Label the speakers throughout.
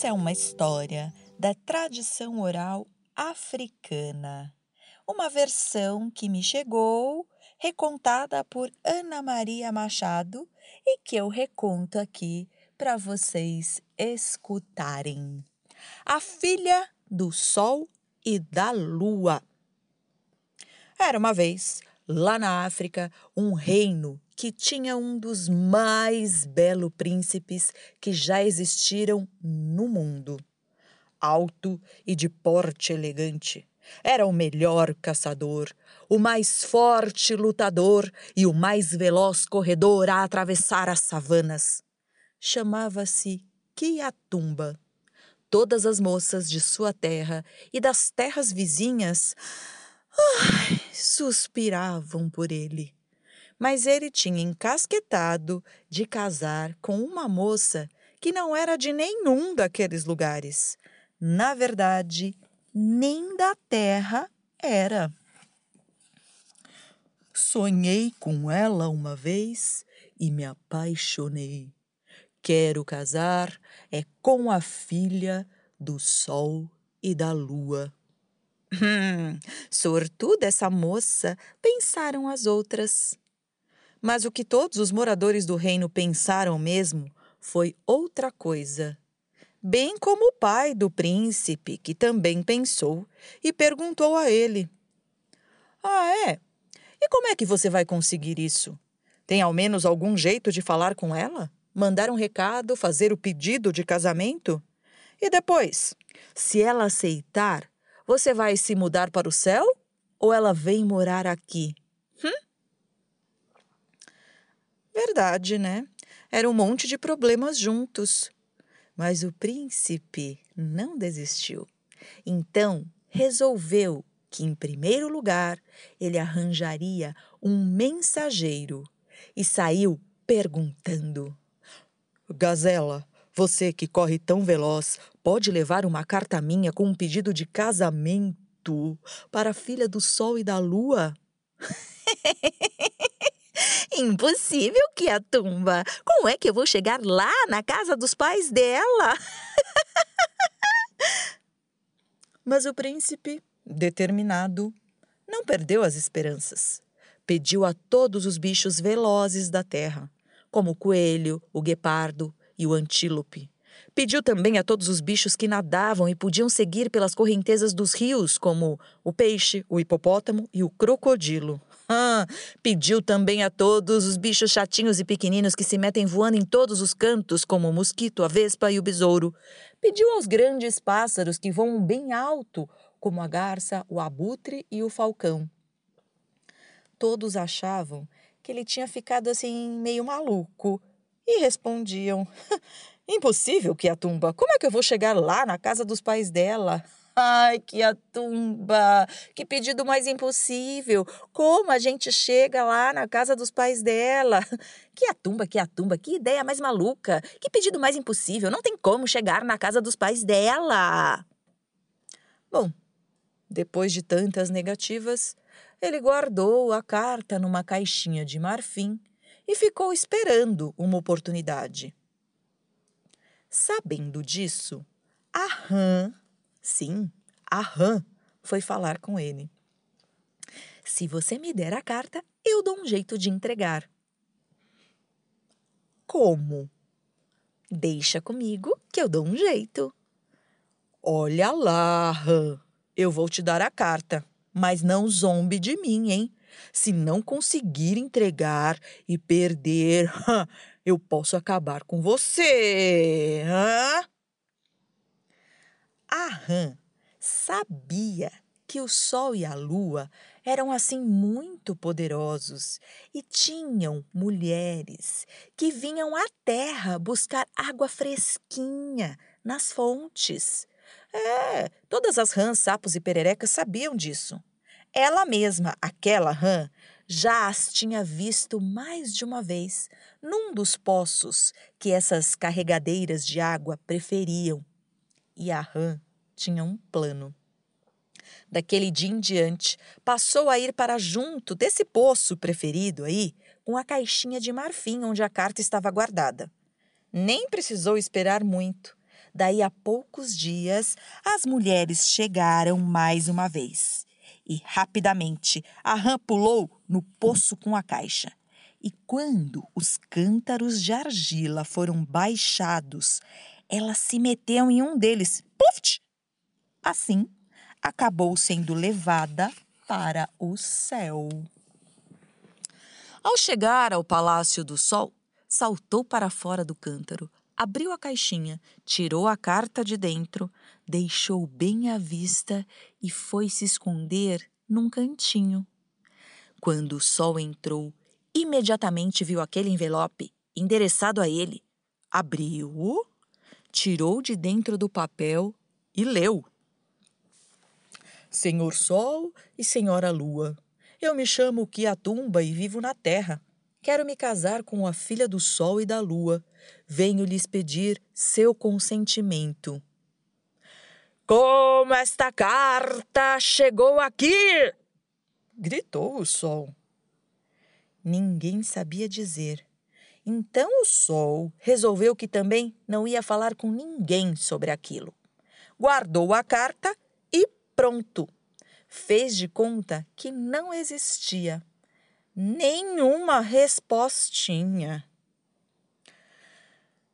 Speaker 1: Essa é uma história da tradição oral africana, uma versão que me chegou, recontada por Ana Maria Machado e que eu reconto aqui para vocês escutarem. A filha do Sol e da Lua. Era uma vez, lá na África, um reino que tinha um dos mais belos príncipes que já existiram no mundo. Alto e de porte elegante. Era o melhor caçador, o mais forte lutador e o mais veloz corredor a atravessar as savanas. Chamava-se Kiatumba. Todas as moças de sua terra e das terras vizinhas ai, suspiravam por ele mas ele tinha encasquetado de casar com uma moça que não era de nenhum daqueles lugares. Na verdade, nem da terra era. Sonhei com ela uma vez e me apaixonei. Quero casar é com a filha do sol e da lua. Hum, sortuda essa moça, pensaram as outras. Mas o que todos os moradores do reino pensaram mesmo foi outra coisa. Bem como o pai do príncipe, que também pensou e perguntou a ele: Ah, é? E como é que você vai conseguir isso? Tem ao menos algum jeito de falar com ela? Mandar um recado, fazer o pedido de casamento? E depois, se ela aceitar, você vai se mudar para o céu ou ela vem morar aqui? Hum? Verdade, né? Era um monte de problemas juntos. Mas o príncipe não desistiu. Então, resolveu que, em primeiro lugar, ele arranjaria um mensageiro e saiu perguntando: Gazela, você que corre tão veloz, pode levar uma carta minha com um pedido de casamento para a filha do sol e da lua? Impossível que a tumba. Como é que eu vou chegar lá na casa dos pais dela? Mas o príncipe, determinado, não perdeu as esperanças. Pediu a todos os bichos velozes da terra, como o coelho, o guepardo e o antílope. Pediu também a todos os bichos que nadavam e podiam seguir pelas correntezas dos rios, como o peixe, o hipopótamo e o crocodilo. Ah, pediu também a todos os bichos chatinhos e pequeninos que se metem voando em todos os cantos, como o mosquito, a vespa e o besouro. Pediu aos grandes pássaros que voam bem alto, como a garça, o abutre e o falcão. Todos achavam que ele tinha ficado assim meio maluco e respondiam: Impossível que a tumba. Como é que eu vou chegar lá na casa dos pais dela? Ai, que a tumba! Que pedido mais impossível! Como a gente chega lá na casa dos pais dela? Que a tumba, que a tumba, que ideia mais maluca! Que pedido mais impossível! Não tem como chegar na casa dos pais dela! Bom, depois de tantas negativas, ele guardou a carta numa caixinha de marfim e ficou esperando uma oportunidade. Sabendo disso, a rã Sim, a rã foi falar com ele. Se você me der a carta, eu dou um jeito de entregar. Como? Deixa comigo que eu dou um jeito. Olha lá, rã, eu vou te dar a carta, mas não zombe de mim, hein? Se não conseguir entregar e perder, eu posso acabar com você. Hã? A rã sabia que o Sol e a Lua eram assim muito poderosos e tinham mulheres que vinham à terra buscar água fresquinha nas fontes. É, todas as rãs, sapos e pererecas sabiam disso. Ela mesma, aquela rã, já as tinha visto mais de uma vez num dos poços que essas carregadeiras de água preferiam. E a rã tinha um plano. Daquele dia em diante, passou a ir para junto desse poço preferido aí, com a caixinha de marfim onde a carta estava guardada. Nem precisou esperar muito. Daí a poucos dias, as mulheres chegaram mais uma vez. E rapidamente a rã pulou no poço com a caixa. E quando os cântaros de argila foram baixados, ela se meteu em um deles. Puft! Assim, acabou sendo levada para o céu. Ao chegar ao Palácio do Sol, saltou para fora do cântaro, abriu a caixinha, tirou a carta de dentro, deixou bem à vista e foi se esconder num cantinho. Quando o sol entrou, imediatamente viu aquele envelope endereçado a ele. Abriu-o, tirou de dentro do papel e leu. Senhor Sol e Senhora Lua, eu me chamo Kiatumba e vivo na terra. Quero me casar com a filha do Sol e da Lua. Venho lhes pedir seu consentimento. Como esta carta chegou aqui? gritou o Sol. Ninguém sabia dizer. Então o Sol resolveu que também não ia falar com ninguém sobre aquilo. Guardou a carta pronto. Fez de conta que não existia nenhuma respostinha.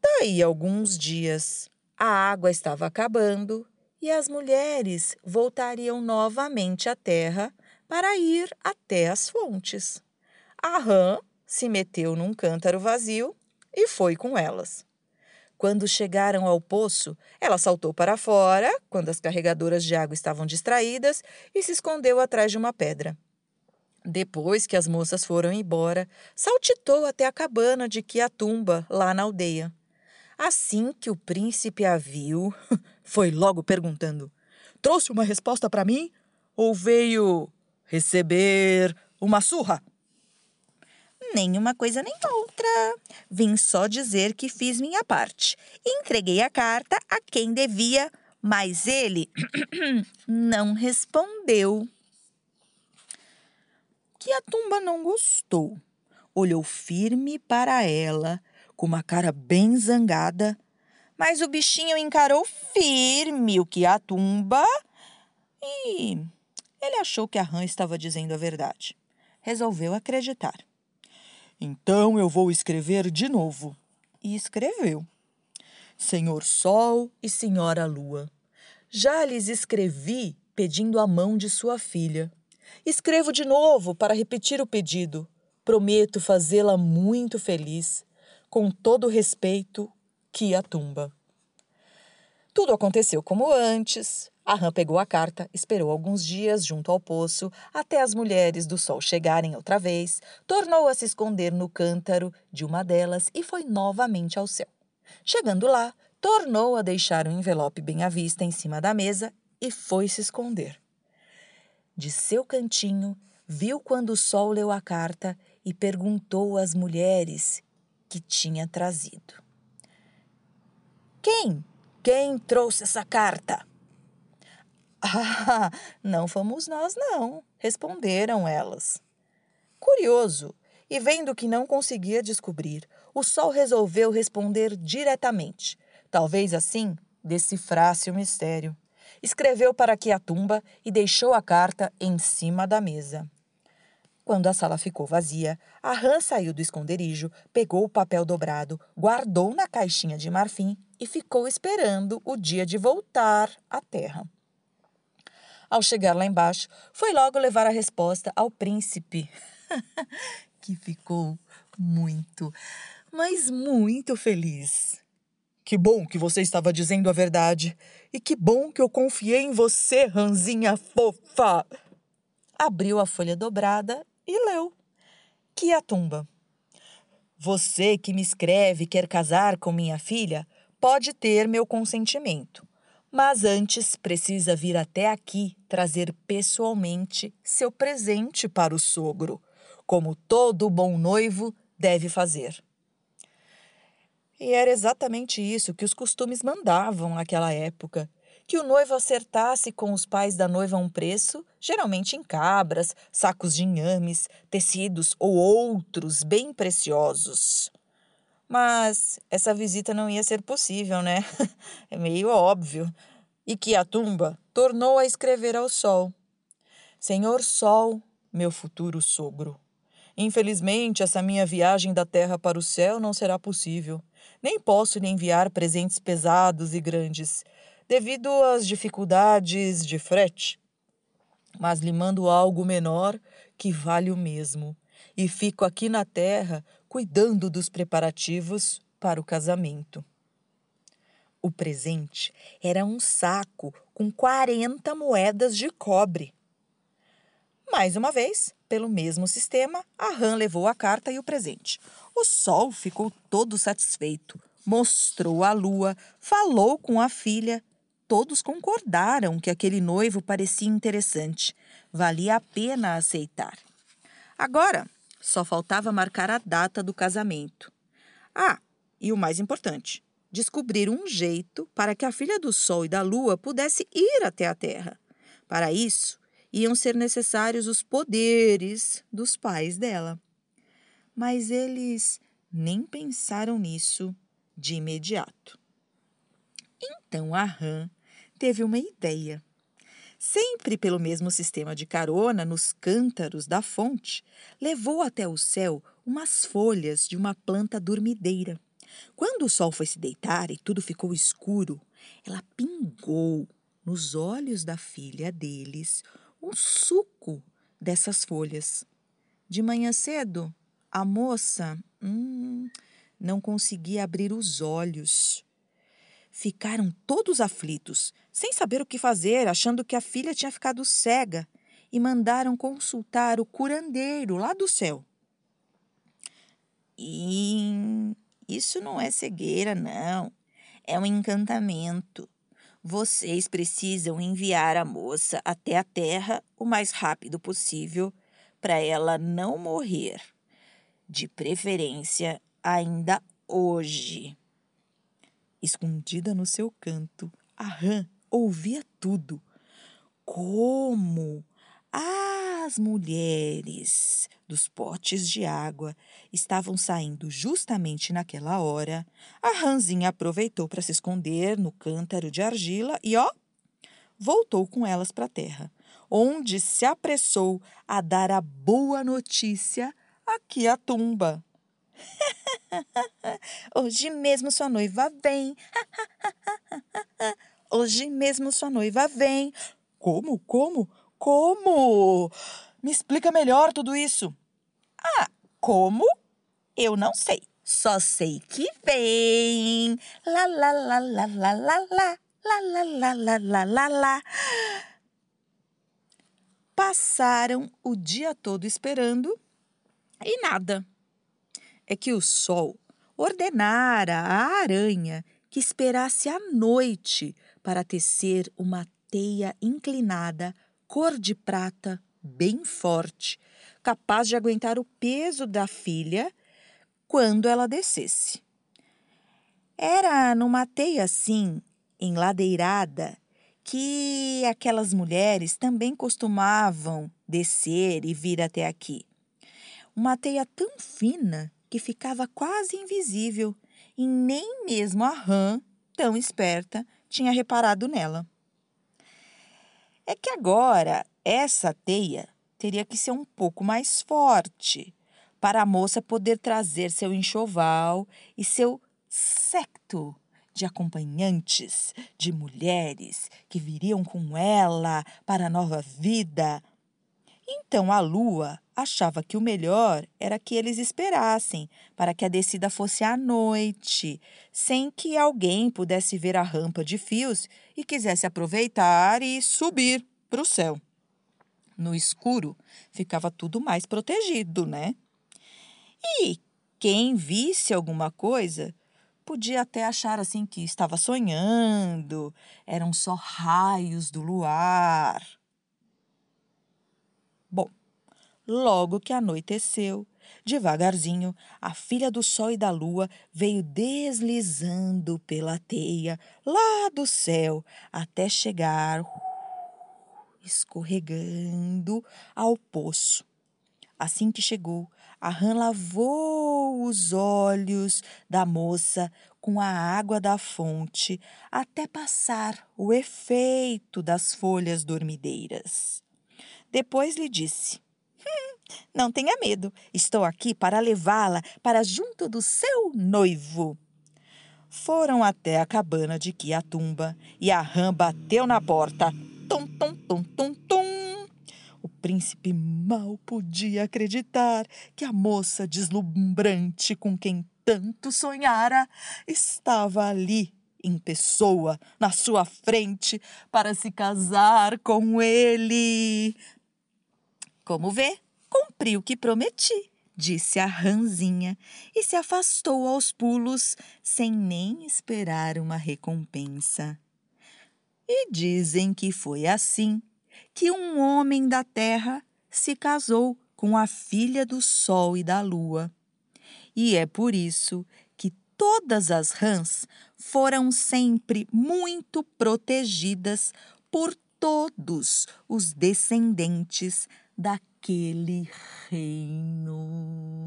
Speaker 1: Daí alguns dias, a água estava acabando e as mulheres voltariam novamente à terra para ir até as fontes. A rã se meteu num cântaro vazio e foi com elas. Quando chegaram ao poço, ela saltou para fora, quando as carregadoras de água estavam distraídas, e se escondeu atrás de uma pedra. Depois que as moças foram embora, saltitou até a cabana de Quiatumba, lá na aldeia. Assim que o príncipe a viu, foi logo perguntando: Trouxe uma resposta para mim? Ou veio receber uma surra? nem uma coisa nem outra. Vim só dizer que fiz minha parte. Entreguei a carta a quem devia, mas ele não respondeu. Que a tumba não gostou. Olhou firme para ela, com uma cara bem zangada, mas o bichinho encarou firme o que a tumba e ele achou que a rã estava dizendo a verdade. Resolveu acreditar. Então eu vou escrever de novo. E escreveu. Senhor Sol e Senhora Lua, já lhes escrevi pedindo a mão de sua filha. Escrevo de novo para repetir o pedido. Prometo fazê-la muito feliz, com todo respeito que a tumba. Tudo aconteceu como antes. A rã pegou a carta, esperou alguns dias junto ao poço, até as mulheres do sol chegarem outra vez, tornou a se esconder no cântaro de uma delas e foi novamente ao céu. Chegando lá, tornou a deixar o envelope bem à vista em cima da mesa e foi se esconder. De seu cantinho, viu quando o sol leu a carta e perguntou às mulheres que tinha trazido: Quem? Quem trouxe essa carta? Ah, não fomos nós, não, responderam elas. Curioso, e vendo que não conseguia descobrir, o sol resolveu responder diretamente. Talvez assim decifrasse o mistério. Escreveu para que a tumba e deixou a carta em cima da mesa. Quando a sala ficou vazia, a rã saiu do esconderijo, pegou o papel dobrado, guardou na caixinha de marfim e ficou esperando o dia de voltar à terra. Ao chegar lá embaixo, foi logo levar a resposta ao príncipe, que ficou muito, mas muito feliz. Que bom que você estava dizendo a verdade. E que bom que eu confiei em você, ranzinha fofa. Abriu a folha dobrada e leu. Que a tumba. Você que me escreve quer casar com minha filha, pode ter meu consentimento. Mas antes precisa vir até aqui trazer pessoalmente seu presente para o sogro, como todo bom noivo deve fazer. E era exatamente isso que os costumes mandavam naquela época: que o noivo acertasse com os pais da noiva um preço, geralmente em cabras, sacos de inhames, tecidos ou outros bem preciosos. Mas essa visita não ia ser possível, né? é meio óbvio. E que a tumba tornou a escrever ao sol: Senhor Sol, meu futuro sogro. Infelizmente, essa minha viagem da terra para o céu não será possível. Nem posso lhe enviar presentes pesados e grandes, devido às dificuldades de frete. Mas lhe mando algo menor que vale o mesmo, e fico aqui na terra cuidando dos preparativos para o casamento. O presente era um saco com 40 moedas de cobre. Mais uma vez, pelo mesmo sistema, a Han levou a carta e o presente. O sol ficou todo satisfeito, mostrou a lua, falou com a filha. Todos concordaram que aquele noivo parecia interessante, valia a pena aceitar. Agora, só faltava marcar a data do casamento. Ah, e o mais importante, descobrir um jeito para que a filha do Sol e da Lua pudesse ir até a Terra. Para isso, iam ser necessários os poderes dos pais dela. Mas eles nem pensaram nisso de imediato. Então a Ram teve uma ideia sempre pelo mesmo sistema de carona nos cântaros da fonte, levou até o céu umas folhas de uma planta dormideira. Quando o sol foi se deitar e tudo ficou escuro, ela pingou nos olhos da filha deles o suco dessas folhas. De manhã cedo, a moça hum, não conseguia abrir os olhos. Ficaram todos aflitos, sem saber o que fazer, achando que a filha tinha ficado cega, e mandaram consultar o curandeiro lá do céu. E isso não é cegueira, não. É um encantamento. Vocês precisam enviar a moça até a terra o mais rápido possível para ela não morrer. De preferência, ainda hoje. Escondida no seu canto, a rã ouvia tudo. Como as mulheres dos potes de água estavam saindo justamente naquela hora, a rãzinha aproveitou para se esconder no cântaro de argila e, ó, voltou com elas para a terra, onde se apressou a dar a boa notícia aqui à tumba. Hoje mesmo sua noiva vem. Hoje mesmo sua noiva vem. Como? Como? Como? Me explica melhor tudo isso. Ah, como? Eu não sei. Só sei que vem. Lá, lá, lá, lá, lá, lá, lá. Lá, lá, lá, lá, lá, lá. Passaram o dia todo esperando e nada é que o sol ordenara à aranha que esperasse a noite para tecer uma teia inclinada, cor de prata, bem forte, capaz de aguentar o peso da filha quando ela descesse. Era numa teia assim, enladeirada, que aquelas mulheres também costumavam descer e vir até aqui. Uma teia tão fina que ficava quase invisível e nem mesmo a rã, tão esperta, tinha reparado nela. É que agora essa teia teria que ser um pouco mais forte para a moça poder trazer seu enxoval e seu secto de acompanhantes, de mulheres que viriam com ela para a nova vida. Então a lua achava que o melhor era que eles esperassem para que a descida fosse à noite, sem que alguém pudesse ver a rampa de fios e quisesse aproveitar e subir para o céu. No escuro ficava tudo mais protegido, né? E quem visse alguma coisa podia até achar assim que estava sonhando, eram só raios do luar. Bom, Logo que anoiteceu, devagarzinho, a filha do sol e da lua veio deslizando pela teia lá do céu até chegar escorregando ao poço. Assim que chegou, a rã lavou os olhos da moça com a água da fonte até passar o efeito das folhas dormideiras. Depois lhe disse: não tenha medo, estou aqui para levá-la para junto do seu noivo. Foram até a cabana de Quiatumba e a rã bateu na porta. Tum, tum, tum, tum, tum. O príncipe mal podia acreditar que a moça deslumbrante com quem tanto sonhara estava ali em pessoa, na sua frente, para se casar com ele. Como vê, Cumpri o que prometi, disse a ranzinha e se afastou aos pulos, sem nem esperar uma recompensa. E dizem que foi assim que um homem da terra se casou com a filha do sol e da lua. E é por isso que todas as rãs foram sempre muito protegidas por todos os descendentes daquele reino.